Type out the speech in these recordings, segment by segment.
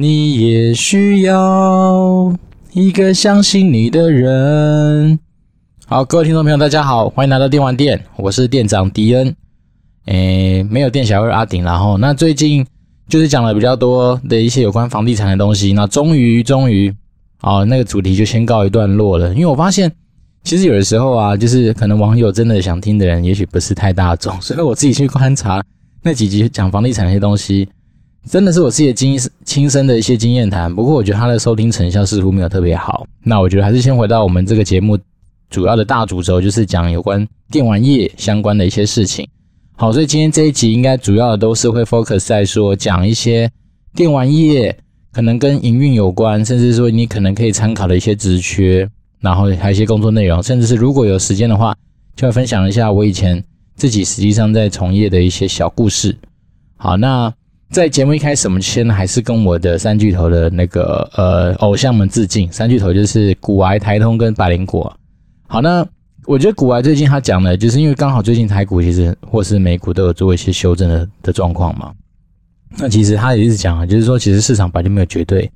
你也需要一个相信你的人。好，各位听众朋友，大家好，欢迎来到电玩店，我是店长迪恩。诶，没有店小二阿顶，然后那最近就是讲了比较多的一些有关房地产的东西。那终于，终于，哦，那个主题就先告一段落了。因为我发现，其实有的时候啊，就是可能网友真的想听的人，也许不是太大众，所以我自己去观察那几集讲房地产那些东西，真的是我自己经亲身的一些经验谈。不过我觉得他的收听成效似乎没有特别好。那我觉得还是先回到我们这个节目。主要的大主轴就是讲有关电玩业相关的一些事情。好，所以今天这一集应该主要的都是会 focus 在说讲一些电玩业可能跟营运有关，甚至说你可能可以参考的一些职缺，然后还有一些工作内容，甚至是如果有时间的话，就会分享一下我以前自己实际上在从业的一些小故事。好，那在节目一开始，我们先还是跟我的三巨头的那个呃偶像们致敬。三巨头就是股癌、台通跟百灵果。好，那我觉得股癌最近他讲的，就是因为刚好最近台股其实或是美股都有做一些修正的的状况嘛。那其实他也一直讲啊，就是说其实市场本来就没有绝对，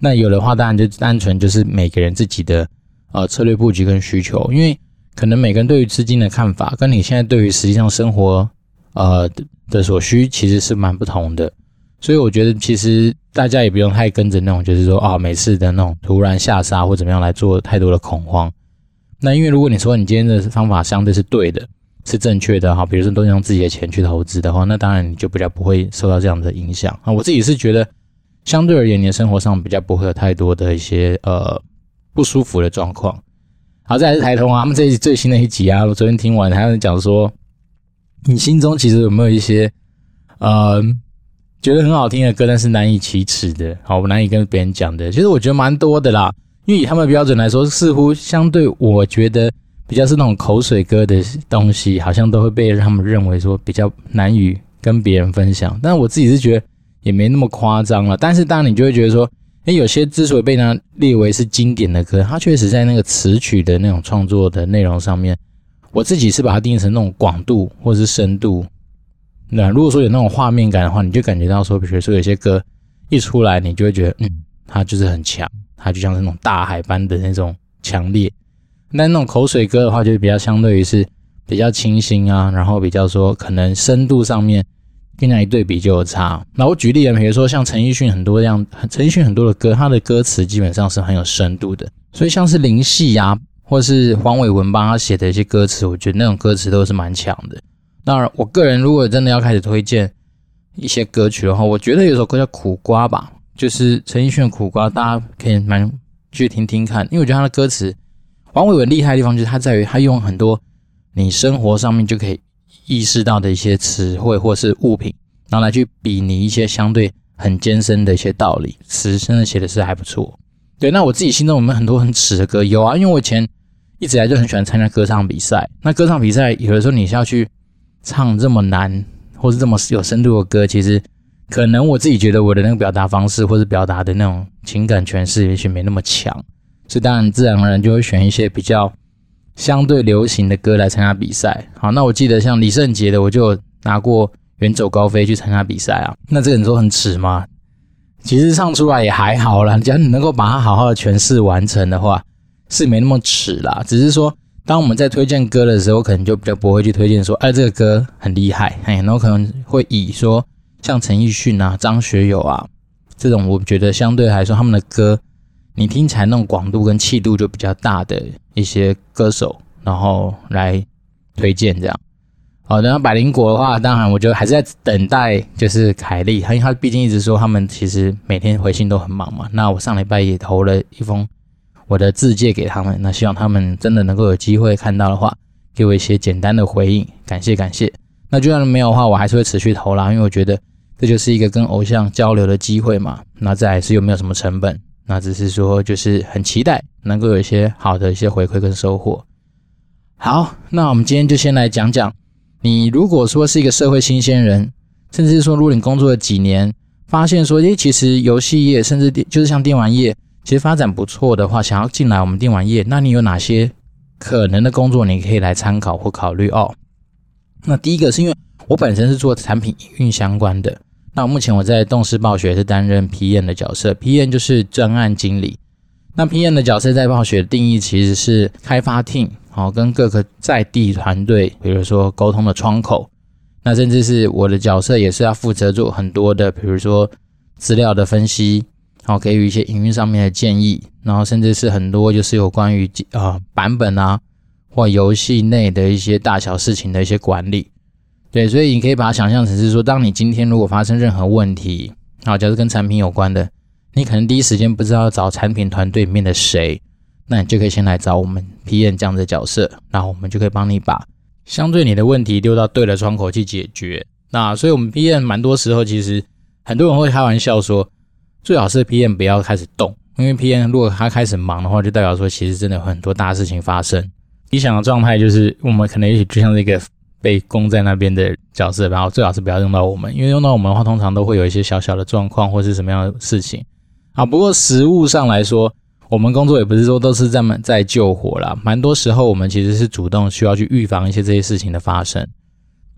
那有的话当然就单纯就是每个人自己的呃策略布局跟需求，因为可能每个人对于资金的看法，跟你现在对于实际上生活呃的所需其实是蛮不同的，所以我觉得其实大家也不用太跟着那种就是说啊、每次的那种突然下杀或怎么样来做太多的恐慌。那因为如果你说你今天的方法相对是对的，是正确的哈，比如说都用自己的钱去投资的话，那当然你就比较不会受到这样的影响啊。我自己是觉得，相对而言，你的生活上比较不会有太多的一些呃不舒服的状况。好，再来是台通啊，他们这一最新的一集啊，我昨天听完，他们讲说，你心中其实有没有一些呃觉得很好听的歌，但是难以启齿的，好，我难以跟别人讲的，其实我觉得蛮多的啦。因为以他们的标准来说，似乎相对我觉得比较是那种口水歌的东西，好像都会被他们认为说比较难以跟别人分享。但我自己是觉得也没那么夸张了。但是当然你就会觉得说，诶，有些之所以被他列为是经典的歌，它确实在那个词曲的那种创作的内容上面，我自己是把它定义成那种广度或者是深度。那如果说有那种画面感的话，你就感觉到说，比如说有些歌一出来，你就会觉得，嗯，它就是很强。它就像是那种大海般的那种强烈，那那种口水歌的话，就比较相对于是比较清新啊，然后比较说可能深度上面跟那一对比就有差。那我举例啊，比如说像陈奕迅很多这样，陈奕迅很多的歌，他的歌词基本上是很有深度的。所以像是林夕啊，或是黄伟文帮他写的一些歌词，我觉得那种歌词都是蛮强的。当然，我个人如果真的要开始推荐一些歌曲的话，我觉得有首歌叫《苦瓜》吧。就是陈奕迅的苦瓜，大家可以蛮去听听看，因为我觉得他的歌词，黄伟文厉害的地方就是他在于他用很多你生活上面就可以意识到的一些词汇或是物品，然后来去比拟一些相对很艰深的一些道理，词真的写的是还不错。对，那我自己心中有没有很多很耻的歌？有啊，因为我以前一直来就很喜欢参加歌唱比赛。那歌唱比赛有的时候你是要去唱这么难或是这么有深度的歌，其实。可能我自己觉得我的那个表达方式，或是表达的那种情感诠释，也许没那么强，所以当然自然而然就会选一些比较相对流行的歌来参加比赛。好，那我记得像李圣杰的，我就拿过《远走高飞》去参加比赛啊。那这个你说很耻吗？其实唱出来也还好啦，只要你能够把它好好的诠释完成的话，是没那么耻啦。只是说，当我们在推荐歌的时候，可能就比较不会去推荐说，哎，这个歌很厉害，哎，然后可能会以说。像陈奕迅啊、张学友啊这种，我觉得相对来说，他们的歌你听起来那种广度跟气度就比较大的一些歌手，然后来推荐这样。好，然后百灵果的话，当然我觉得还是在等待，就是凯莉，因为他毕竟一直说他们其实每天回信都很忙嘛。那我上礼拜也投了一封我的自介给他们，那希望他们真的能够有机会看到的话，给我一些简单的回应，感谢感谢。那就算没有的话，我还是会持续投啦，因为我觉得。这就是一个跟偶像交流的机会嘛，那再来是又没有什么成本？那只是说就是很期待能够有一些好的一些回馈跟收获。好，那我们今天就先来讲讲，你如果说是一个社会新鲜人，甚至说如果你工作了几年，发现说，诶，其实游戏业甚至就是像电玩业，其实发展不错的话，想要进来我们电玩业，那你有哪些可能的工作你可以来参考或考虑哦？那第一个是因为我本身是做产品营运相关的。那目前我在动视暴雪是担任 PM 的角色，PM 就是专案经理。那 PM 的角色在暴雪的定义其实是开发 team，好，跟各个在地团队，比如说沟通的窗口。那甚至是我的角色也是要负责做很多的，比如说资料的分析，好，给予一些营运上面的建议，然后甚至是很多就是有关于啊、呃、版本啊或游戏内的一些大小事情的一些管理。对，所以你可以把它想象成是说，当你今天如果发生任何问题，啊，假如跟产品有关的，你可能第一时间不知道找产品团队里面的谁，那你就可以先来找我们 PM 这样的角色，然后我们就可以帮你把相对你的问题丢到对的窗口去解决。那所以我们 PM 蛮多时候其实很多人会开玩笑说，最好是 PM 不要开始动，因为 PM 如果他开始忙的话，就代表说其实真的有很多大事情发生。理想的状态就是我们可能也许就像这个。被供在那边的角色，然后最好是不要用到我们，因为用到我们的话，通常都会有一些小小的状况或是什么样的事情。啊，不过实物上来说，我们工作也不是说都是这么在救火啦，蛮多时候我们其实是主动需要去预防一些这些事情的发生。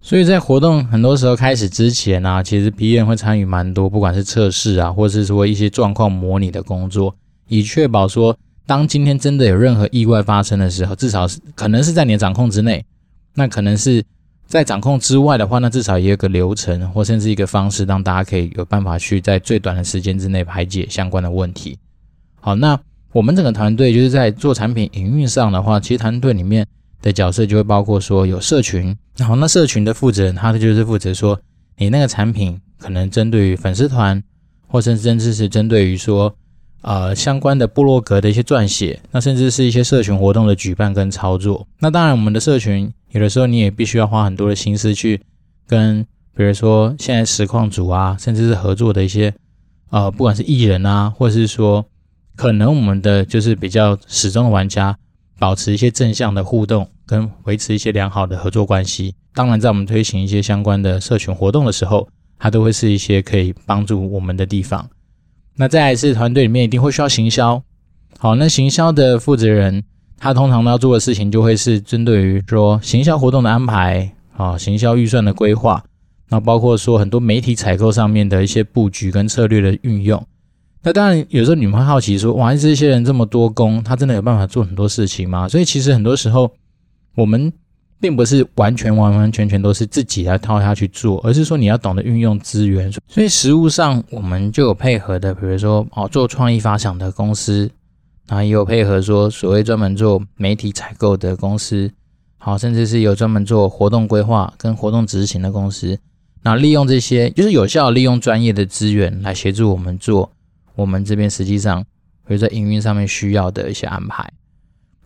所以在活动很多时候开始之前呢、其实 PM 会参与蛮多，不管是测试啊，或是说一些状况模拟的工作，以确保说，当今天真的有任何意外发生的时候，至少是可能是在你的掌控之内，那可能是。在掌控之外的话，那至少也有个流程，或甚至一个方式，让大家可以有办法去在最短的时间之内排解相关的问题。好，那我们整个团队就是在做产品营运上的话，其实团队里面的角色就会包括说有社群，然后那社群的负责人，他就是负责说你那个产品可能针对于粉丝团，或甚至是针对于说呃相关的部落格的一些撰写，那甚至是一些社群活动的举办跟操作。那当然，我们的社群。有的时候你也必须要花很多的心思去跟，比如说现在实况组啊，甚至是合作的一些呃，不管是艺人啊，或者是说可能我们的就是比较始终的玩家，保持一些正向的互动，跟维持一些良好的合作关系。当然，在我们推行一些相关的社群活动的时候，它都会是一些可以帮助我们的地方。那再来是团队里面一定会需要行销，好，那行销的负责人。他通常要做的事情就会是针对于说行销活动的安排啊，行销预算的规划，那包括说很多媒体采购上面的一些布局跟策略的运用。那当然有时候你们会好奇说，哇，这些人这么多工，他真的有办法做很多事情吗？所以其实很多时候我们并不是完全完完全全都是自己来套下去做，而是说你要懂得运用资源。所以实务上我们就有配合的，比如说哦，做创意发想的公司。然后也有配合说，所谓专门做媒体采购的公司，好，甚至是有专门做活动规划跟活动执行的公司。那利用这些，就是有效利用专业的资源来协助我们做我们这边实际上，比如在营运上面需要的一些安排。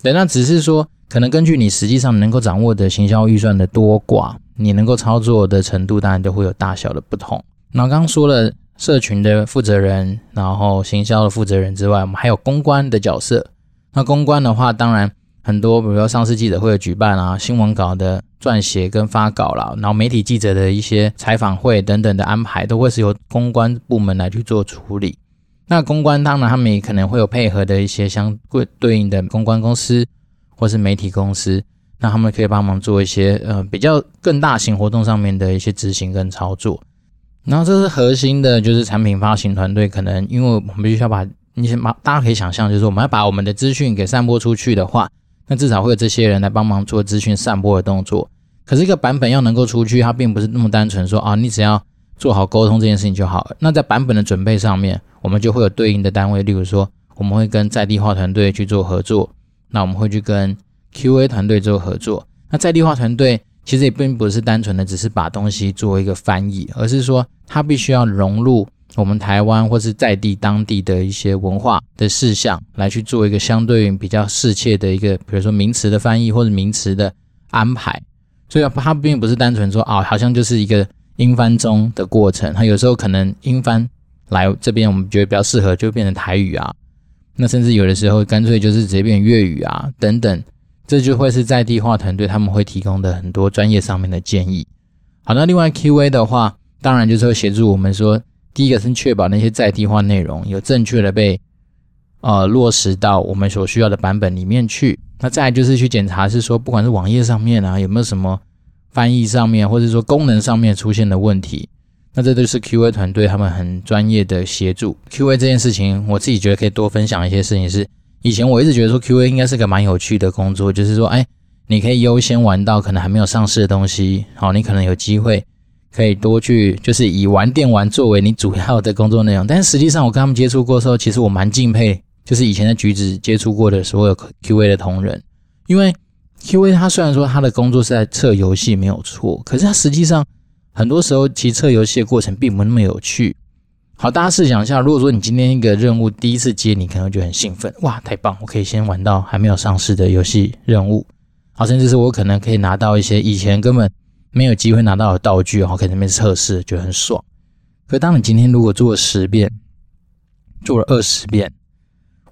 对，那只是说，可能根据你实际上能够掌握的行销预算的多寡，你能够操作的程度，当然都会有大小的不同。那刚刚说了。社群的负责人，然后行销的负责人之外，我们还有公关的角色。那公关的话，当然很多，比如说上市记者会的举办啊，新闻稿的撰写跟发稿啦，然后媒体记者的一些采访会等等的安排，都会是由公关部门来去做处理。那公关当然他们也可能会有配合的一些相对对应的公关公司或是媒体公司，那他们可以帮忙做一些呃比较更大型活动上面的一些执行跟操作。然后这是核心的，就是产品发行团队，可能因为我们必须要把，你先把大家可以想象，就是我们要把我们的资讯给散播出去的话，那至少会有这些人来帮忙做资讯散播的动作。可是一个版本要能够出去，它并不是那么单纯说啊，你只要做好沟通这件事情就好了。那在版本的准备上面，我们就会有对应的单位，例如说我们会跟在地化团队去做合作，那我们会去跟 QA 团队做合作。那在地化团队。其实也并不是单纯的只是把东西做一个翻译，而是说它必须要融入我们台湾或是在地当地的一些文化的事项，来去做一个相对比较适切的一个，比如说名词的翻译或者名词的安排。所以它并不是单纯说啊，好像就是一个英翻中的过程。它有时候可能英翻来这边，我们觉得比较适合，就变成台语啊。那甚至有的时候干脆就是直接变粤语啊，等等。这就会是在地化团队他们会提供的很多专业上面的建议。好，那另外 QA 的话，当然就是会协助我们说，第一个是确保那些在地化内容有正确的被呃落实到我们所需要的版本里面去。那再来就是去检查是说，不管是网页上面啊有没有什么翻译上面或者说功能上面出现的问题。那这都是 QA 团队他们很专业的协助。QA 这件事情，我自己觉得可以多分享一些事情是。以前我一直觉得说 QA 应该是个蛮有趣的工作，就是说，哎，你可以优先玩到可能还没有上市的东西，好，你可能有机会可以多去，就是以玩电玩作为你主要的工作内容。但是实际上，我跟他们接触过的时候，其实我蛮敬佩，就是以前在橘子接触过的所有 QA 的同仁，因为 QA 他虽然说他的工作是在测游戏没有错，可是他实际上很多时候其实测游戏的过程并不那么有趣。好，大家试想一下，如果说你今天一个任务第一次接，你可能就很兴奋，哇，太棒，我可以先玩到还没有上市的游戏任务，好，甚至是我可能可以拿到一些以前根本没有机会拿到的道具，然后可以在那边测试，觉得很爽。可当你今天如果做了十遍，做了二十遍，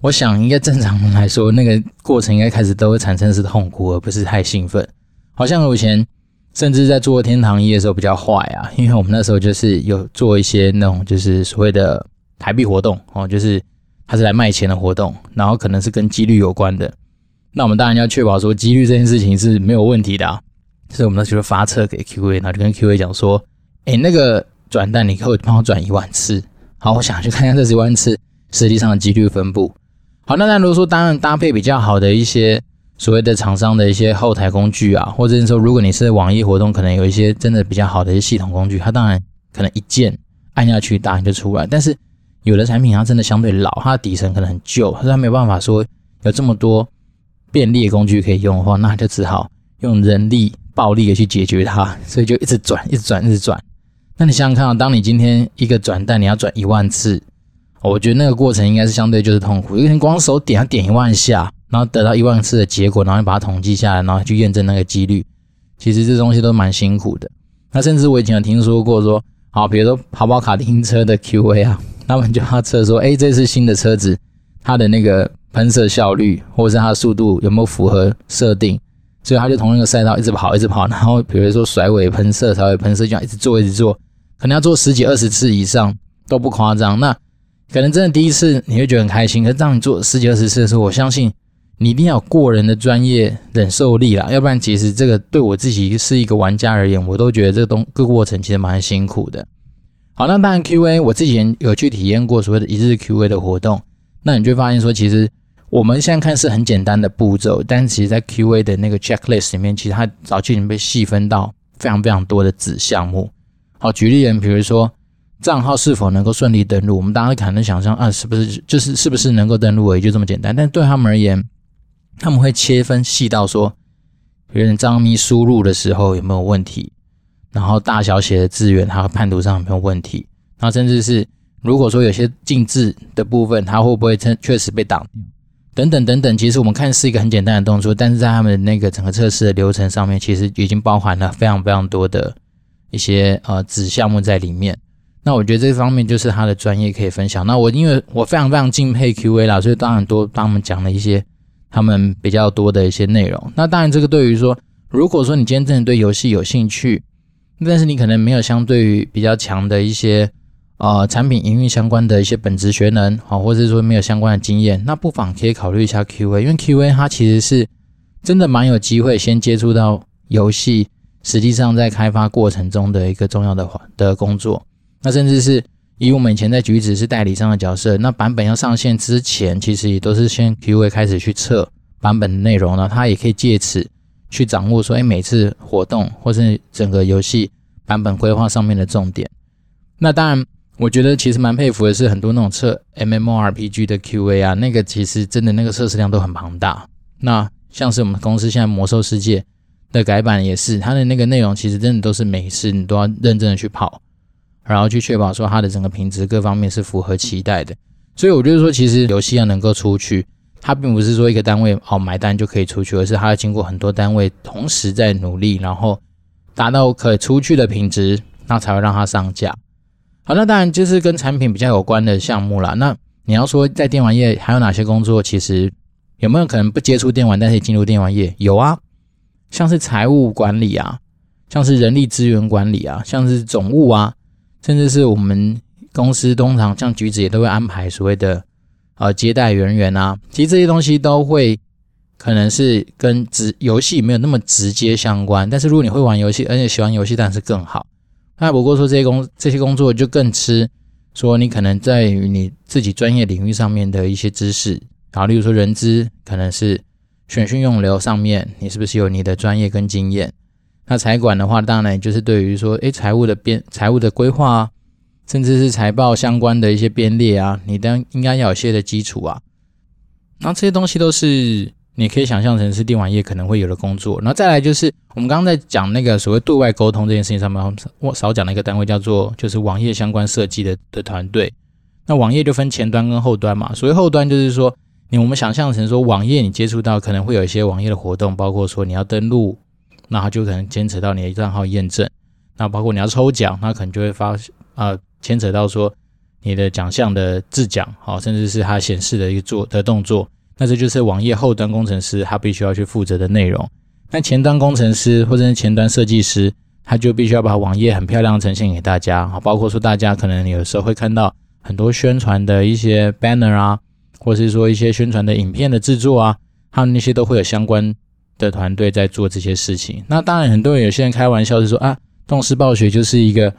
我想应该正常人来说，那个过程应该开始都会产生是痛苦，而不是太兴奋。好像我以前。甚至在做天堂一的时候比较坏啊，因为我们那时候就是有做一些那种就是所谓的台币活动哦，就是它是来卖钱的活动，然后可能是跟几率有关的。那我们当然要确保说几率这件事情是没有问题的啊，所以我们那时候发车给 QA，然后就跟 QA 讲说，诶，那个转蛋你可以帮我转一万次。好，我想去看看这一万次实际上的几率分布。好，那那如果说当然搭配比较好的一些。所谓的厂商的一些后台工具啊，或者是说，如果你是网页活动，可能有一些真的比较好的一些系统工具，它当然可能一键按下去，答案就出来。但是有的产品它真的相对老，它的底层可能很旧，它没有办法说有这么多便利的工具可以用的话，那就只好用人力暴力的去解决它，所以就一直转，一直转，一直转。那你想想看啊，当你今天一个转蛋你要转一万次，我觉得那个过程应该是相对就是痛苦，因为你光手点要点一万下。然后得到一万次的结果，然后你把它统计下来，然后去验证那个几率。其实这东西都蛮辛苦的。那甚至我以前有听说过说，好，比如说跑跑卡丁车的 QA 啊，他们就要测说，哎，这次新的车子它的那个喷射效率，或者是它的速度有没有符合设定，所以他就从那个赛道一直跑，一直跑，然后比如说甩尾喷射、甩尾喷射，这样一直做，一直做，可能要做十几、二十次以上都不夸张。那可能真的第一次你会觉得很开心，可是当你做十几、二十次的时候，我相信。你一定要有过人的专业忍受力啦，要不然其实这个对我自己是一个玩家而言，我都觉得这个东个过程其实蛮辛苦的。好，那当然 QA 我之前有去体验过所谓的一日 QA 的活动，那你就发现说，其实我们现在看是很简单的步骤，但其实在 QA 的那个 checklist 里面，其实它早就已经被细分到非常非常多的子项目。好，举例人，比如说账号是否能够顺利登录，我们大家可能想象啊，是不是就是是不是能够登录而已，就这么简单，但对他们而言。他们会切分细到说，别人账密输入的时候有没有问题，然后大小写的字源，它和判读上有没有问题，然后甚至是如果说有些禁字的部分，它会不会确确实被挡掉，等等等等。其实我们看是一个很简单的动作，但是在他们那个整个测试的流程上面，其实已经包含了非常非常多的一些呃子项目在里面。那我觉得这方面就是他的专业可以分享。那我因为我非常非常敬佩 QA 啦，所以当然多帮他们讲了一些。他们比较多的一些内容，那当然这个对于说，如果说你今天真的对游戏有兴趣，但是你可能没有相对于比较强的一些呃产品营运相关的一些本职学能，好，或者说没有相关的经验，那不妨可以考虑一下 QA，因为 QA 它其实是真的蛮有机会先接触到游戏，实际上在开发过程中的一个重要的的工作，那甚至是。以我们以前在橘子是代理商的角色，那版本要上线之前，其实也都是先 QA 开始去测版本的内容，呢，它也可以借此去掌握说，哎，每次活动或是整个游戏版本规划上面的重点。那当然，我觉得其实蛮佩服的是很多那种测 MMORPG 的 QA 啊，那个其实真的那个测试量都很庞大。那像是我们公司现在魔兽世界的改版也是，它的那个内容其实真的都是每一次你都要认真的去跑。然后去确保说它的整个品质各方面是符合期待的，所以我觉得说，其实游戏要能够出去，它并不是说一个单位哦买单就可以出去，而是它要经过很多单位同时在努力，然后达到可以出去的品质，那才会让它上架。好，那当然就是跟产品比较有关的项目啦。那你要说在电玩业还有哪些工作，其实有没有可能不接触电玩，但是进入电玩业？有啊，像是财务管理啊，像是人力资源管理啊，像是总务啊。甚至是我们公司通常像橘子也都会安排所谓的呃接待人员啊，其实这些东西都会可能是跟直游戏没有那么直接相关，但是如果你会玩游戏，而且喜欢游戏，当然是更好。那不过说这些工这些工作就更吃说你可能在于你自己专业领域上面的一些知识，然后例如说人资可能是选训用留上面，你是不是有你的专业跟经验？那财管的话，当然就是对于说，诶，财务的编财务的规划啊，甚至是财报相关的一些编列啊，你当应该要有些的基础啊。那这些东西都是。你可以想象成是电玩业可能会有的工作，然后再来就是我们刚刚在讲那个所谓对外沟通这件事情上面，我少讲了一个单位叫做就是网页相关设计的的团队。那网页就分前端跟后端嘛，所谓后端就是说，你我们想象成说网页你接触到可能会有一些网页的活动，包括说你要登录，那它就可能牵扯到你的账号验证，那包括你要抽奖，那可能就会发啊牵扯到说你的奖项的制奖，好，甚至是它显示的一个做的动作。那这就是网页后端工程师他必须要去负责的内容。那前端工程师或者是前端设计师，他就必须要把网页很漂亮呈现给大家啊，包括说大家可能有时候会看到很多宣传的一些 banner 啊，或是说一些宣传的影片的制作啊，他们那些都会有相关的团队在做这些事情。那当然，很多人有些人开玩笑是说啊，动视暴雪就是一个。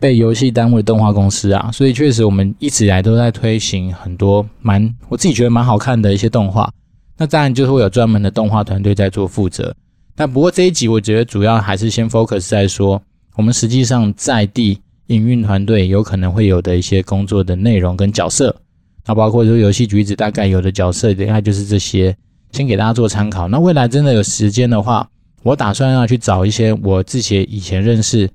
被游戏耽误的动画公司啊，所以确实我们一直以来都在推行很多蛮我自己觉得蛮好看的一些动画。那当然就是会有专门的动画团队在做负责。但不过这一集我觉得主要还是先 focus 在说我们实际上在地营运团队有可能会有的一些工作的内容跟角色。那包括说游戏橘子大概有的角色大概就是这些，先给大家做参考。那未来真的有时间的话，我打算要去找一些我自己以前认识。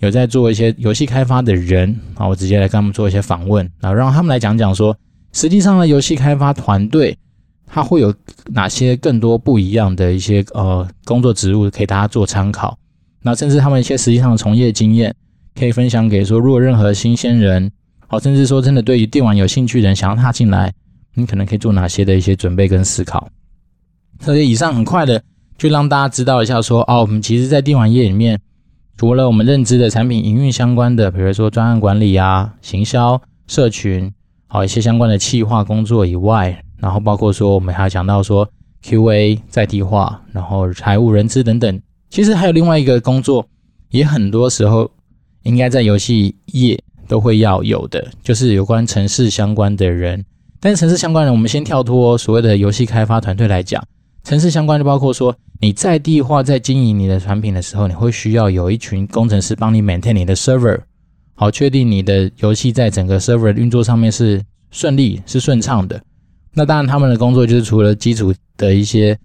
有在做一些游戏开发的人啊，我直接来跟他们做一些访问，啊让他们来讲讲说，实际上的游戏开发团队，它会有哪些更多不一样的一些呃工作职务，可以大家做参考。那甚至他们一些实际上的从业经验，可以分享给说，如果任何新鲜人，好，甚至说真的对于电玩有兴趣的人想要踏进来，你可能可以做哪些的一些准备跟思考。所以以上很快的就让大家知道一下说，哦，我们其实在电玩业里面。除了我们认知的产品营运相关的，比如说专案管理啊、行销、社群，好一些相关的企划工作以外，然后包括说我们还讲到说 QA 在地化，然后财务、人资等等，其实还有另外一个工作，也很多时候应该在游戏业都会要有的，就是有关城市相关的人。但是城市相关的人，我们先跳脱所谓的游戏开发团队来讲。城市相关就包括说，你在地化在经营你的产品的时候，你会需要有一群工程师帮你 maintain 你的 server，好确定你的游戏在整个 server 运作上面是顺利是顺畅的。那当然他们的工作就是除了基础的一些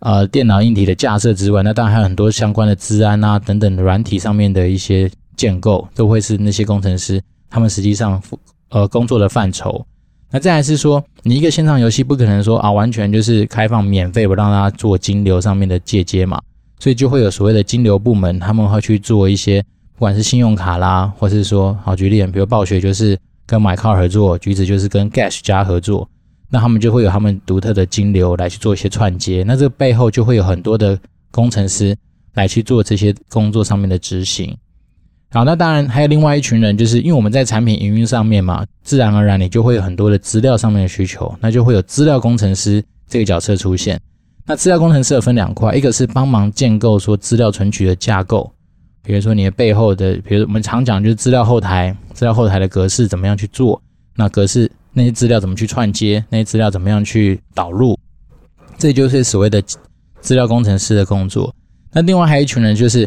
呃电脑硬体的架设之外，那当然还有很多相关的资安啊等等软体上面的一些建构，都会是那些工程师他们实际上呃工作的范畴。那再来是说，你一个线上游戏不可能说啊，完全就是开放免费，不让大家做金流上面的借接嘛，所以就会有所谓的金流部门，他们会去做一些，不管是信用卡啦，或是说，好举例，比如暴雪就是跟 MyCar 合作，橘子就是跟 Gash 加合作，那他们就会有他们独特的金流来去做一些串接，那这个背后就会有很多的工程师来去做这些工作上面的执行。好，那当然还有另外一群人，就是因为我们在产品营运上面嘛，自然而然你就会有很多的资料上面的需求，那就会有资料工程师这个角色出现。那资料工程师有分两块，一个是帮忙建构说资料存取的架构，比如说你的背后的，比如我们常讲就是资料后台，资料后台的格式怎么样去做，那格式那些资料怎么去串接，那些资料怎么样去导入，这就是所谓的资料工程师的工作。那另外还有一群人就是。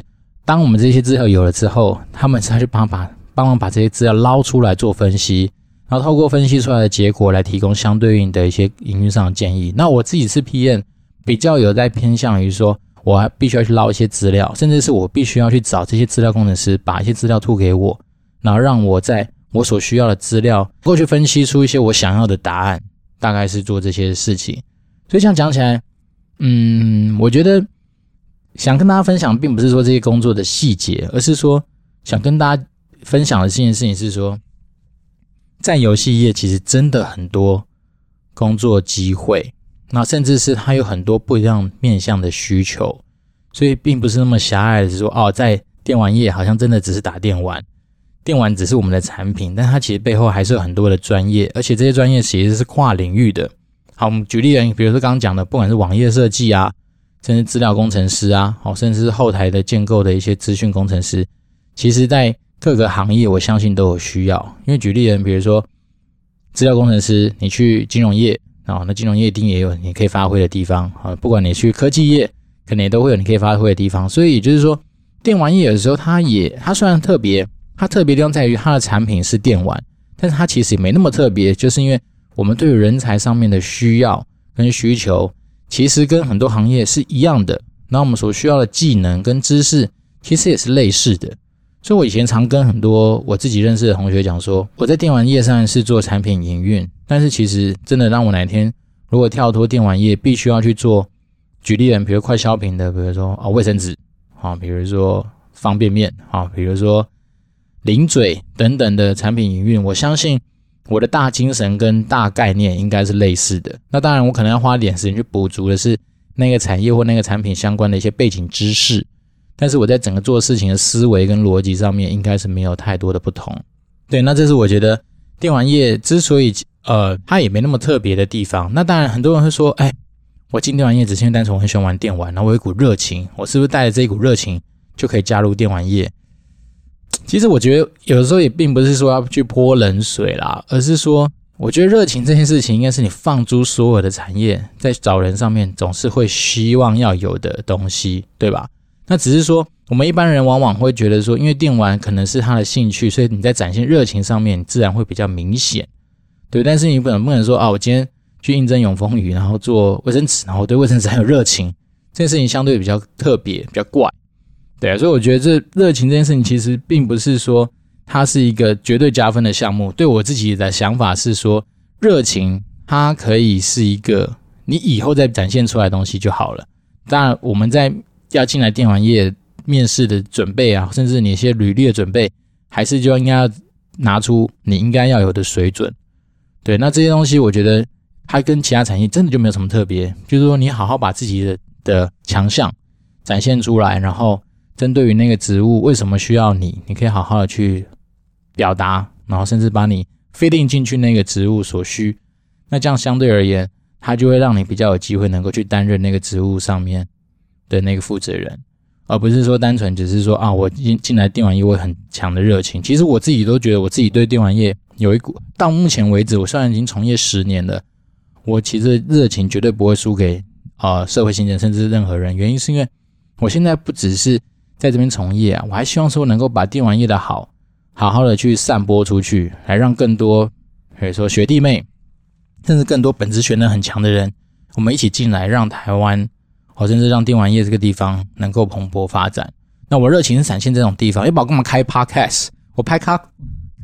当我们这些资料有了之后，他们才去帮把帮忙把这些资料捞出来做分析，然后透过分析出来的结果来提供相对应的一些营运上的建议。那我自己是 PM，比较有在偏向于说，我还必须要去捞一些资料，甚至是我必须要去找这些资料工程师，把一些资料吐给我，然后让我在我所需要的资料过去分析出一些我想要的答案，大概是做这些事情。所以这样讲起来，嗯，我觉得。想跟大家分享，并不是说这些工作的细节，而是说想跟大家分享的这件事情是说，在游戏业其实真的很多工作机会，那甚至是它有很多不一样面向的需求，所以并不是那么狭隘的是说，哦，在电玩业好像真的只是打电玩，电玩只是我们的产品，但它其实背后还是有很多的专业，而且这些专业其实是跨领域的。好，我们举例人，比如说刚刚讲的，不管是网页设计啊。甚至资料工程师啊，好，甚至是后台的建构的一些资讯工程师，其实在各个行业，我相信都有需要。因为举例人，比如说资料工程师，你去金融业啊，那金融业一定也有你可以发挥的地方啊。不管你去科技业，可能也都会有你可以发挥的地方。所以也就是说，电玩业有的时候它也，它虽然特别，它特别地方在于它的产品是电玩，但是它其实也没那么特别，就是因为我们对于人才上面的需要跟需求，其实跟很多行业是一样的。那我们所需要的技能跟知识，其实也是类似的。所以我以前常跟很多我自己认识的同学讲说，我在电玩业上是做产品营运，但是其实真的让我哪天如果跳脱电玩业，必须要去做举例人，比如快消品的，比如说啊卫生纸啊，比如说方便面啊，比如说零嘴等等的产品营运，我相信我的大精神跟大概念应该是类似的。那当然，我可能要花点时间去补足的是。那个产业或那个产品相关的一些背景知识，但是我在整个做事情的思维跟逻辑上面应该是没有太多的不同。对，那这是我觉得电玩业之所以呃它也没那么特别的地方。那当然很多人会说，哎，我进电玩业只是因为单纯我很喜欢玩电玩，然后我有一股热情，我是不是带着这一股热情就可以加入电玩业？其实我觉得有的时候也并不是说要去泼冷水啦，而是说。我觉得热情这件事情，应该是你放诸所有的产业，在找人上面总是会希望要有的东西，对吧？那只是说，我们一般人往往会觉得说，因为电玩可能是他的兴趣，所以你在展现热情上面，自然会比较明显，对。但是你不能不能说啊，我今天去应征永丰鱼，然后做卫生纸，然后对卫生纸很有热情，这件事情相对比较特别，比较怪，对啊。所以我觉得这热情这件事情，其实并不是说。它是一个绝对加分的项目。对我自己的想法是说，热情它可以是一个你以后再展现出来的东西就好了。当然，我们在要进来电玩业面试的准备啊，甚至你一些履历的准备，还是就应该要拿出你应该要有的水准。对，那这些东西我觉得它跟其他产业真的就没有什么特别，就是说你好好把自己的的强项展现出来，然后针对于那个职务为什么需要你，你可以好好的去。表达，然后甚至把你费力进去那个职务所需，那这样相对而言，它就会让你比较有机会能够去担任那个职务上面的那个负责人，而不是说单纯只是说啊，我进进来电玩业，我很强的热情。其实我自己都觉得，我自己对电玩业有一股，到目前为止，我虽然已经从业十年了，我其实热情绝对不会输给啊、社会新人，甚至任何人。原因是因为我现在不只是在这边从业啊，我还希望说能够把电玩业的好。好好的去散播出去，来让更多，比如说学弟妹，甚至更多本职学能很强的人，我们一起进来，让台湾，或甚至让电玩业这个地方能够蓬勃发展。那我热情是展现这种地方，要不我干嘛开 podcast？我拍卡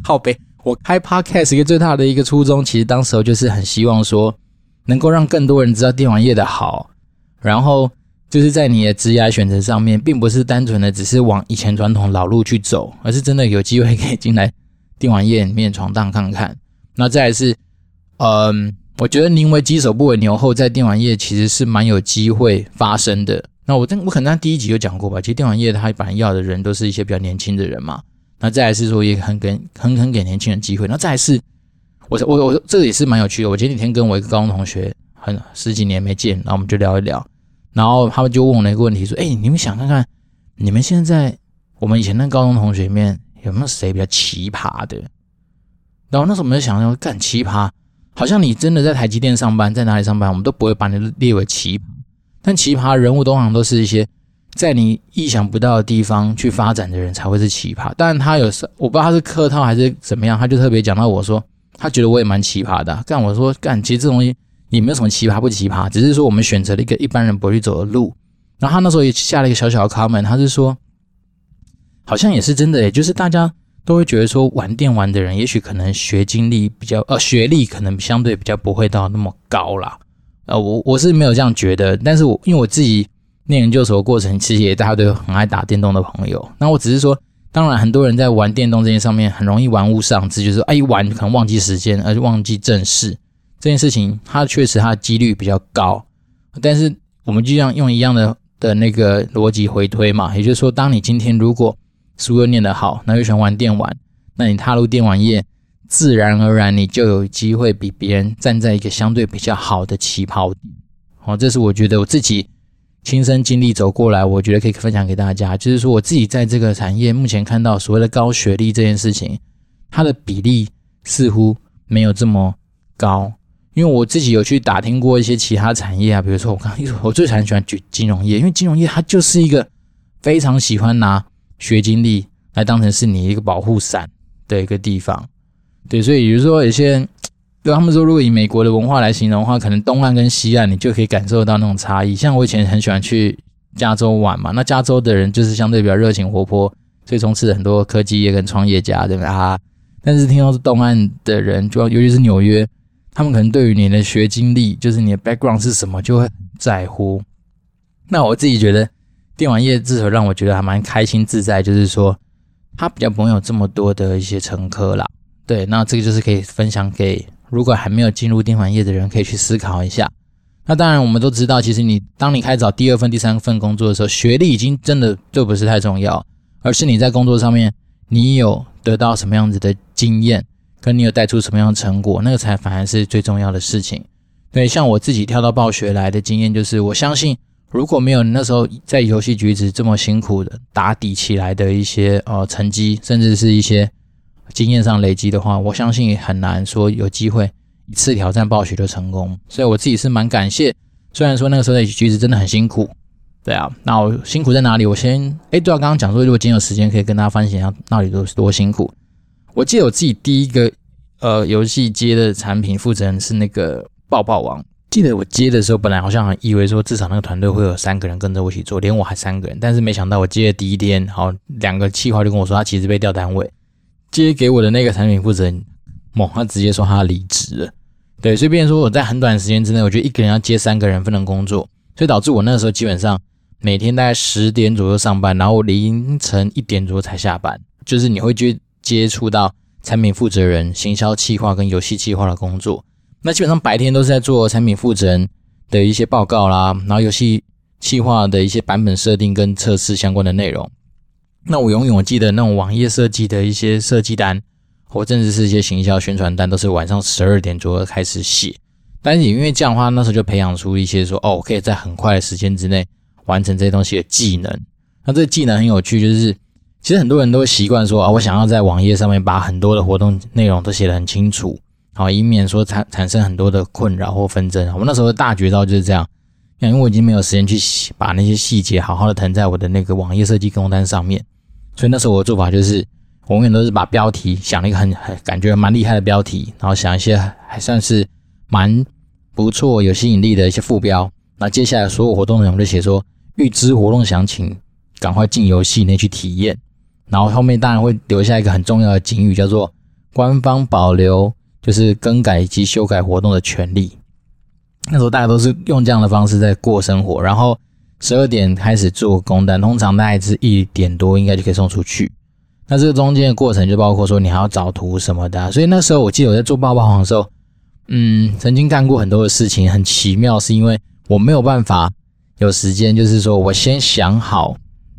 靠北，我开 podcast 一个最大的一个初衷，其实当时候就是很希望说，能够让更多人知道电玩业的好，然后。就是在你的职业选择上面，并不是单纯的只是往以前传统老路去走，而是真的有机会可以进来电玩业里面闯荡看看。那再来是，嗯，我觉得宁为鸡首不为牛后，在电玩业其实是蛮有机会发生的。那我我可能在第一集有讲过吧，其实电玩业它本来要的人都是一些比较年轻的人嘛。那再来是说，也很给很很给年轻人机会。那再来是，我我我这个也是蛮有趣的。我前几天跟我一个高中同学，很十几年没见，然后我们就聊一聊。然后他们就问我了一个问题，说：“哎，你们想看看，你们现在我们以前那高中同学里面有没有谁比较奇葩的？”然后那时候我们就想说干奇葩，好像你真的在台积电上班，在哪里上班，我们都不会把你列为奇葩。但奇葩人物通常都是一些在你意想不到的地方去发展的人才会是奇葩。当然他有时我不知道他是客套还是怎么样，他就特别讲到我说，他觉得我也蛮奇葩的啊。干我说干，其实这东西。也没有什么奇葩不奇葩，只是说我们选择了一个一般人不会去走的路。然后他那时候也下了一个小小的 comment，他是说，好像也是真的，也就是大家都会觉得说，玩电玩的人，也许可能学经历比较，呃，学历可能相对比较不会到那么高啦。呃，我我是没有这样觉得，但是我因为我自己念研究所的过程，其实也大家都有很爱打电动的朋友。那我只是说，当然很多人在玩电动这件上面很容易玩物丧志，就是说，哎，一玩可能忘记时间，而且忘记正事。这件事情，它确实它的几率比较高，但是我们就像用一样的的那个逻辑回推嘛，也就是说，当你今天如果书又念得好，那又喜欢玩电玩，那你踏入电玩业，自然而然你就有机会比别人站在一个相对比较好的起跑点。好，这是我觉得我自己亲身经历走过来，我觉得可以分享给大家。就是说，我自己在这个产业目前看到所谓的高学历这件事情，它的比例似乎没有这么高。因为我自己有去打听过一些其他产业啊，比如说我刚 我最常喜欢举金融业，因为金融业它就是一个非常喜欢拿学经历来当成是你一个保护伞的一个地方。对，所以比如说有些人，对他们说，如果以美国的文化来形容的话，可能东岸跟西岸你就可以感受到那种差异。像我以前很喜欢去加州玩嘛，那加州的人就是相对比较热情活泼，所以充斥很多科技业跟创业家，对吧？啊，但是听到是东岸的人，就尤其是纽约。他们可能对于你的学经历，就是你的 background 是什么，就会很在乎。那我自己觉得，电玩业至少让我觉得还蛮开心自在，就是说，他比较不会有这么多的一些乘客啦。对，那这个就是可以分享给如果还没有进入电玩业的人，可以去思考一下。那当然，我们都知道，其实你当你开始找第二份、第三份工作的时候，学历已经真的就不是太重要，而是你在工作上面，你有得到什么样子的经验。跟你有带出什么样的成果，那个才反而是最重要的事情。对，像我自己跳到暴雪来的经验，就是我相信，如果没有那时候在游戏橘子这么辛苦的打底起来的一些呃成绩，甚至是一些经验上累积的话，我相信也很难说有机会一次挑战暴雪就成功。所以我自己是蛮感谢，虽然说那个时候在橘子真的很辛苦，对啊，那我辛苦在哪里？我先哎，对啊，刚刚讲说，如果今天有时间可以跟大家分享一下到底都是多辛苦。我记得我自己第一个呃游戏接的产品负责人是那个爆爆王。记得我接的时候，本来好像以为说至少那个团队会有三个人跟着我一起做，连我还三个人。但是没想到我接的第一天，好两个企划就跟我说他其实被调单位。接给我的那个产品负责人，猛，他直接说他离职了。对，所以变成说我在很短时间之内，我觉得一个人要接三个人分的工作，所以导致我那个时候基本上每天大概十点左右上班，然后凌晨一点左右才下班，就是你会觉。接触到产品负责人、行销企划跟游戏企划的工作，那基本上白天都是在做产品负责人的一些报告啦，然后游戏企划的一些版本设定跟测试相关的内容。那我永远记得那种网页设计的一些设计单，或甚至是一些行销宣传单，都是晚上十二点左右开始写。但是也因为这样的话，那时候就培养出一些说哦，我可以在很快的时间之内完成这些东西的技能。那这个技能很有趣，就是。其实很多人都习惯说啊，我想要在网页上面把很多的活动内容都写得很清楚，好，以免说产产生很多的困扰或纷争。我们那时候的大绝招就是这样，因为我已经没有时间去把那些细节好好的腾在我的那个网页设计工单上面，所以那时候我的做法就是，我永远都是把标题想了一个很很感觉蛮厉害的标题，然后想一些还算是蛮不错、有吸引力的一些副标。那接下来所有活动内容就写说，预知活动详情，赶快进游戏内去体验。然后后面当然会留下一个很重要的警语，叫做“官方保留就是更改以及修改活动的权利”。那时候大家都是用这样的方式在过生活。然后十二点开始做工单，通常大概是一点多应该就可以送出去。那这个中间的过程就包括说你还要找图什么的。所以那时候我记得我在做爆爆王的时候，嗯，曾经干过很多的事情，很奇妙，是因为我没有办法有时间，就是说我先想好。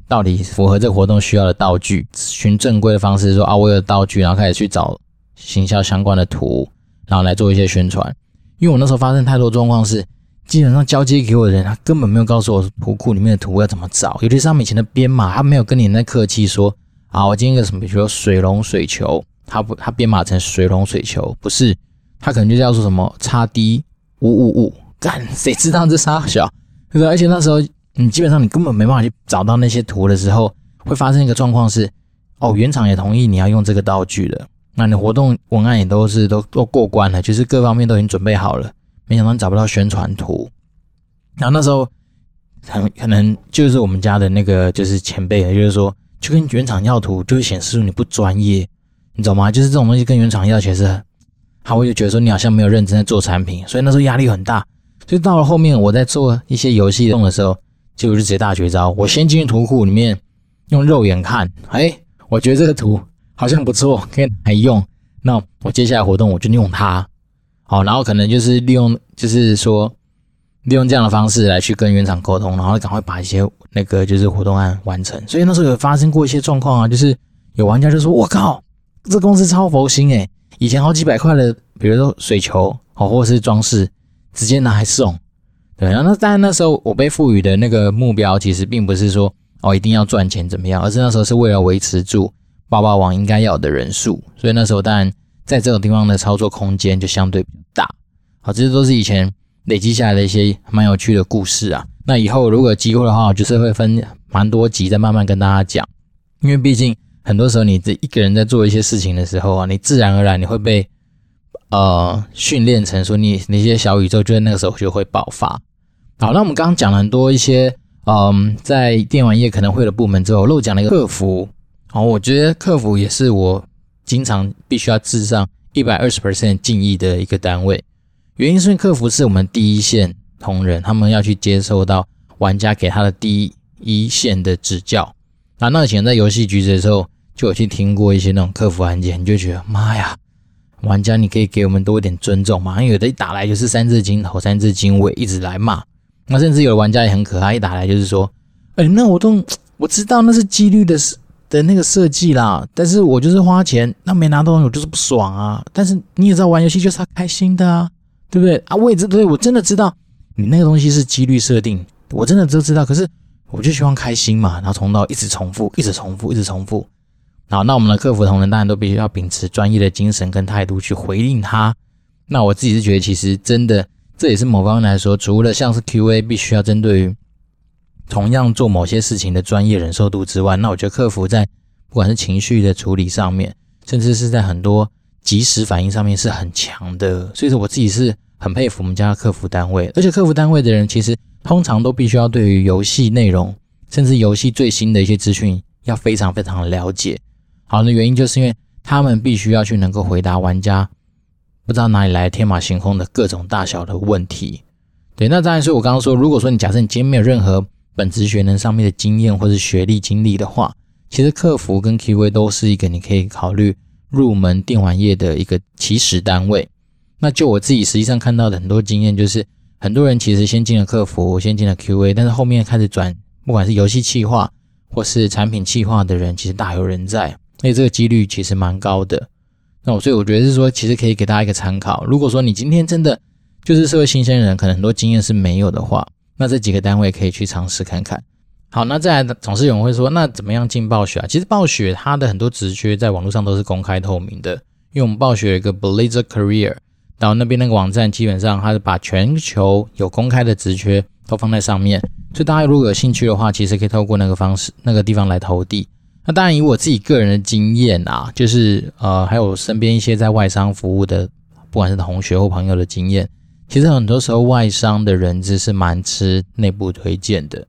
到底符合这个活动需要的道具，循正规的方式说啊，我有道具，然后开始去找行销相关的图，然后来做一些宣传。因为我那时候发生太多状况是，基本上交接给我的人，他根本没有告诉我图库里面的图要怎么找，尤其是他们以前的编码，他没有跟你那客气说啊，我今天一个什么，比如说水龙水球，他不，他编码成水龙水球，不是，他可能就叫做什么叉 D 五五五，干，谁知道这啥小，对？而且那时候。你基本上你根本没办法去找到那些图的时候，会发生一个状况是，哦，原厂也同意你要用这个道具了，那你活动文案也都是都都过关了，就是各方面都已经准备好了，没想到你找不到宣传图，然后那时候很可能就是我们家的那个就是前辈，就是说去跟原厂要图，就会显示出你不专业，你懂吗？就是这种东西跟原厂要，其实他会就觉得说你好像没有认真在做产品，所以那时候压力很大，所以到了后面我在做一些游戏用的时候。结果就直接大绝招，我先进图库里面用肉眼看，哎，我觉得这个图好像不错，可以拿来用。那我接下来活动我就用它，好，然后可能就是利用，就是说利用这样的方式来去跟原厂沟通，然后赶快把一些那个就是活动案完成。所以那时候有发生过一些状况啊，就是有玩家就说：“我靠，这公司超佛心诶，以前好几百块的，比如说水球，好或者是装饰，直接拿来送。”对，然后那当然那时候我被赋予的那个目标，其实并不是说哦一定要赚钱怎么样，而是那时候是为了维持住爆爆王应该要的人数，所以那时候当然在这种地方的操作空间就相对比较大。好，这些都是以前累积下来的一些蛮有趣的故事啊。那以后如果有机会的话，我就是会分蛮多集再慢慢跟大家讲，因为毕竟很多时候你这一个人在做一些事情的时候啊，你自然而然你会被呃训练成说你那些小宇宙就在那个时候就会爆发。好，那我们刚刚讲了很多一些嗯在电玩业可能会的部门之后，漏讲了一个客服。好，我觉得客服也是我经常必须要致上一百二十 percent 敬意的一个单位，原因是因为客服是我们第一线。同仁他们要去接受到玩家给他的第一线的指教。那那以前在游戏局子的时候，就有去听过一些那种客服案件，你就觉得妈呀，玩家你可以给我们多一点尊重吗？因为有的一打来就是三字经头三字经尾，一直来骂。那甚至有玩家也很可爱，一打来就是说，哎、那我都我知道那是几率的的那个设计啦，但是我就是花钱，那没拿到东西我就是不爽啊。但是你也知道玩游戏就是要开心的啊，对不对啊？我也知对我真的知道。你那个东西是几率设定，我真的都知道。可是我就希望开心嘛，然后从到一直重复，一直重复，一直重复。好，那我们的客服同仁当然都必须要秉持专业的精神跟态度去回应他。那我自己是觉得，其实真的这也是某方面来说，除了像是 QA 必须要针对于同样做某些事情的专业忍受度之外，那我觉得客服在不管是情绪的处理上面，甚至是在很多即时反应上面是很强的。所以说，我自己是。很佩服我们家的客服单位，而且客服单位的人其实通常都必须要对于游戏内容，甚至游戏最新的一些资讯要非常非常了解。好，的原因就是因为他们必须要去能够回答玩家不知道哪里来天马行空的各种大小的问题。对，那当然是我刚刚说，如果说你假设你今天没有任何本职学能上面的经验或是学历经历的话，其实客服跟 QA 都是一个你可以考虑入门电玩业的一个起始单位。那就我自己实际上看到的很多经验，就是很多人其实先进了客服，先进了 QA，但是后面开始转，不管是游戏企划或是产品企划的人，其实大有人在，所以这个几率其实蛮高的。那我所以我觉得是说，其实可以给大家一个参考。如果说你今天真的就是社会新鲜人，可能很多经验是没有的话，那这几个单位可以去尝试看看。好，那再来，总是有人会说，那怎么样进暴雪啊？其实暴雪它的很多职缺在网络上都是公开透明的，因为我们暴雪有一个 Blizzard Career。然后那边那个网站基本上，它是把全球有公开的职缺都放在上面，所以大家如果有兴趣的话，其实可以透过那个方式、那个地方来投递。那当然，以我自己个人的经验啊，就是呃，还有身边一些在外商服务的，不管是同学或朋友的经验，其实很多时候外商的人资是蛮吃内部推荐的。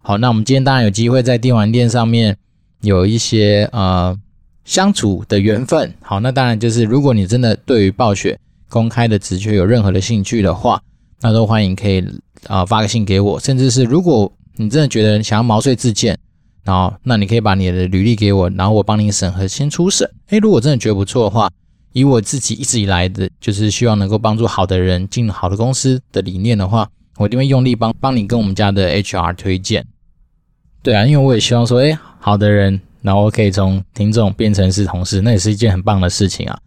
好，那我们今天当然有机会在电玩店上面有一些呃相处的缘分。好，那当然就是如果你真的对于暴雪。公开的职缺有任何的兴趣的话，那都欢迎可以啊、呃、发个信给我，甚至是如果你真的觉得想要毛遂自荐，然后那你可以把你的履历给我，然后我帮你审核先初审。诶，如果真的觉得不错的话，以我自己一直以来的就是希望能够帮助好的人进好的公司的理念的话，我一定会用力帮帮你跟我们家的 HR 推荐。对啊，因为我也希望说，诶，好的人，然后我可以从听众变成是同事，那也是一件很棒的事情啊。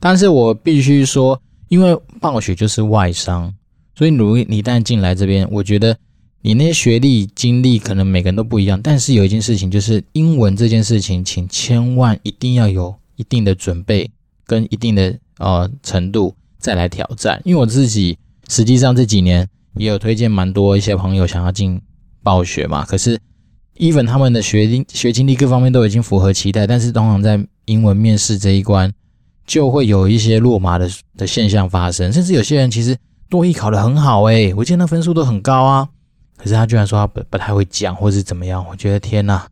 但是我必须说。因为暴雪就是外商，所以如你一旦进来这边，我觉得你那些学历、经历可能每个人都不一样。但是有一件事情，就是英文这件事情，请千万一定要有一定的准备跟一定的呃程度再来挑战。因为我自己实际上这几年也有推荐蛮多一些朋友想要进暴雪嘛，可是 even 他们的学历、学经历各方面都已经符合期待，但是通常在英文面试这一关。就会有一些落马的的现象发生，甚至有些人其实多益考得很好诶，我记得那分数都很高啊，可是他居然说他不不太会讲，或是怎么样？我觉得天呐，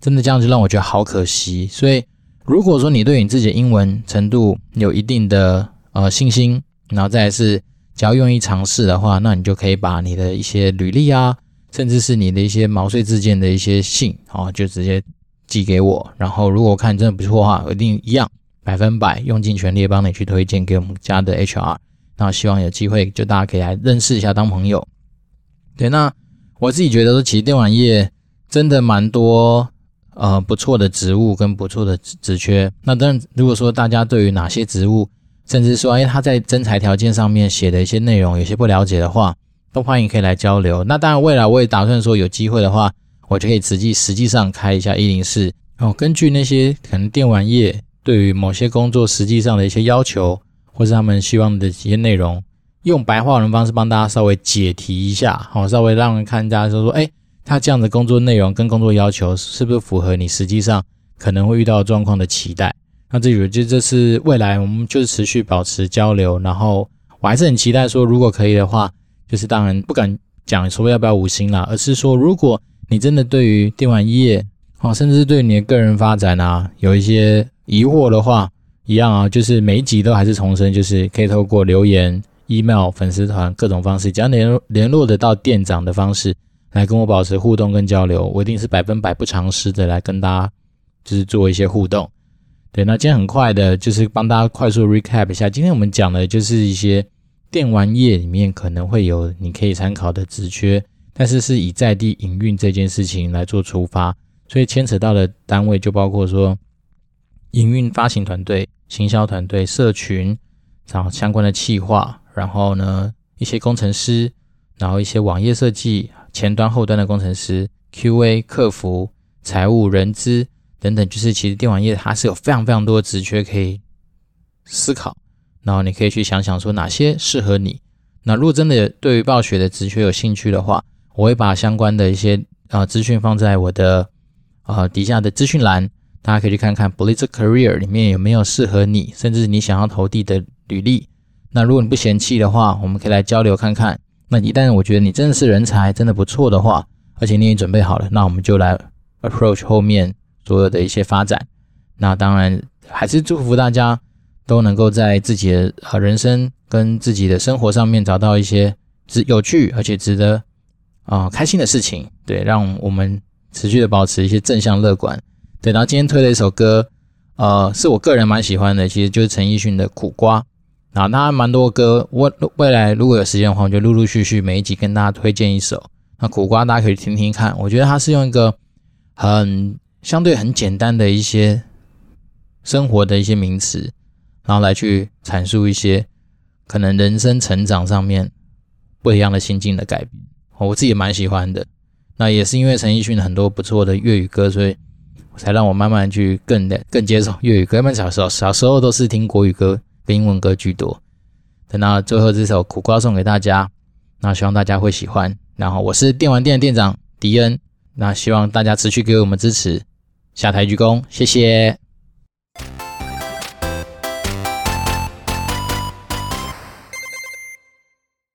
真的这样就让我觉得好可惜。所以如果说你对你自己的英文程度有一定的呃信心，然后再来是只要愿意尝试的话，那你就可以把你的一些履历啊，甚至是你的一些毛遂自荐的一些信啊，就直接寄给我。然后如果看真的不错的话，我一定一样。百分百用尽全力帮你去推荐给我们家的 HR，那希望有机会就大家可以来认识一下当朋友。对，那我自己觉得说，其实电玩业真的蛮多呃不错的职务跟不错的职职缺。那当然，如果说大家对于哪些职务，甚至说哎他在征才条件上面写的一些内容有些不了解的话，都欢迎可以来交流。那当然，未来我也打算说有机会的话，我就可以实际实际上开一下一零四哦。根据那些可能电玩业对于某些工作实际上的一些要求，或是他们希望的一些内容，用白话文方式帮大家稍微解题一下，好，稍微让人看大家说说，哎，他这样的工作内容跟工作要求是不是符合你实际上可能会遇到状况的期待？那这有就这是未来我们就是持续保持交流，然后。我还是很期待说，如果可以的话，就是当然不敢讲说要不要五星啦，而是说，如果你真的对于电玩业，哦，甚至对你的个人发展啊，有一些疑惑的话，一样啊，就是每一集都还是重申，就是可以透过留言、email、粉丝团各种方式，只要联联络得到店长的方式，来跟我保持互动跟交流，我一定是百分百不偿失的来跟大家就是做一些互动。对，那今天很快的，就是帮大家快速 recap 一下，今天我们讲的就是一些。电玩业里面可能会有你可以参考的职缺，但是是以在地营运这件事情来做出发，所以牵扯到的单位就包括说营运发行团队、行销团队、社群，然后相关的企划，然后呢一些工程师，然后一些网页设计、前端后端的工程师、QA、客服、财务、人资等等，就是其实电玩业它是有非常非常多的职缺可以思考。然后你可以去想想说哪些适合你。那如果真的对于暴雪的职缺有兴趣的话，我会把相关的一些、呃、资讯放在我的、呃、底下的资讯栏，大家可以去看看 Blizzard Career 里面有没有适合你，甚至你想要投递的履历。那如果你不嫌弃的话，我们可以来交流看看。那一旦我觉得你真的是人才，真的不错的话，而且你也准备好了，那我们就来 approach 后面所有的一些发展。那当然还是祝福大家。都能够在自己的呃人生跟自己的生活上面找到一些值有趣而且值得啊、呃、开心的事情，对，让我们持续的保持一些正向乐观。对，然后今天推了一首歌，呃，是我个人蛮喜欢的，其实就是陈奕迅的《苦瓜》。啊，那蛮多歌，未未来如果有时间的话，我就陆陆续续每一集跟大家推荐一首。那《苦瓜》大家可以听听看，我觉得他是用一个很相对很简单的一些生活的一些名词。然后来去阐述一些可能人生成长上面不一样的心境的改变，我自己也蛮喜欢的。那也是因为陈奕迅很多不错的粤语歌，所以才让我慢慢去更更接受粤语歌。因为小时候小时候都是听国语歌英文歌居多。等到最后这首苦瓜送给大家，那希望大家会喜欢。然后我是电玩店的店长迪恩，那希望大家持续给我们支持，下台鞠躬，谢谢。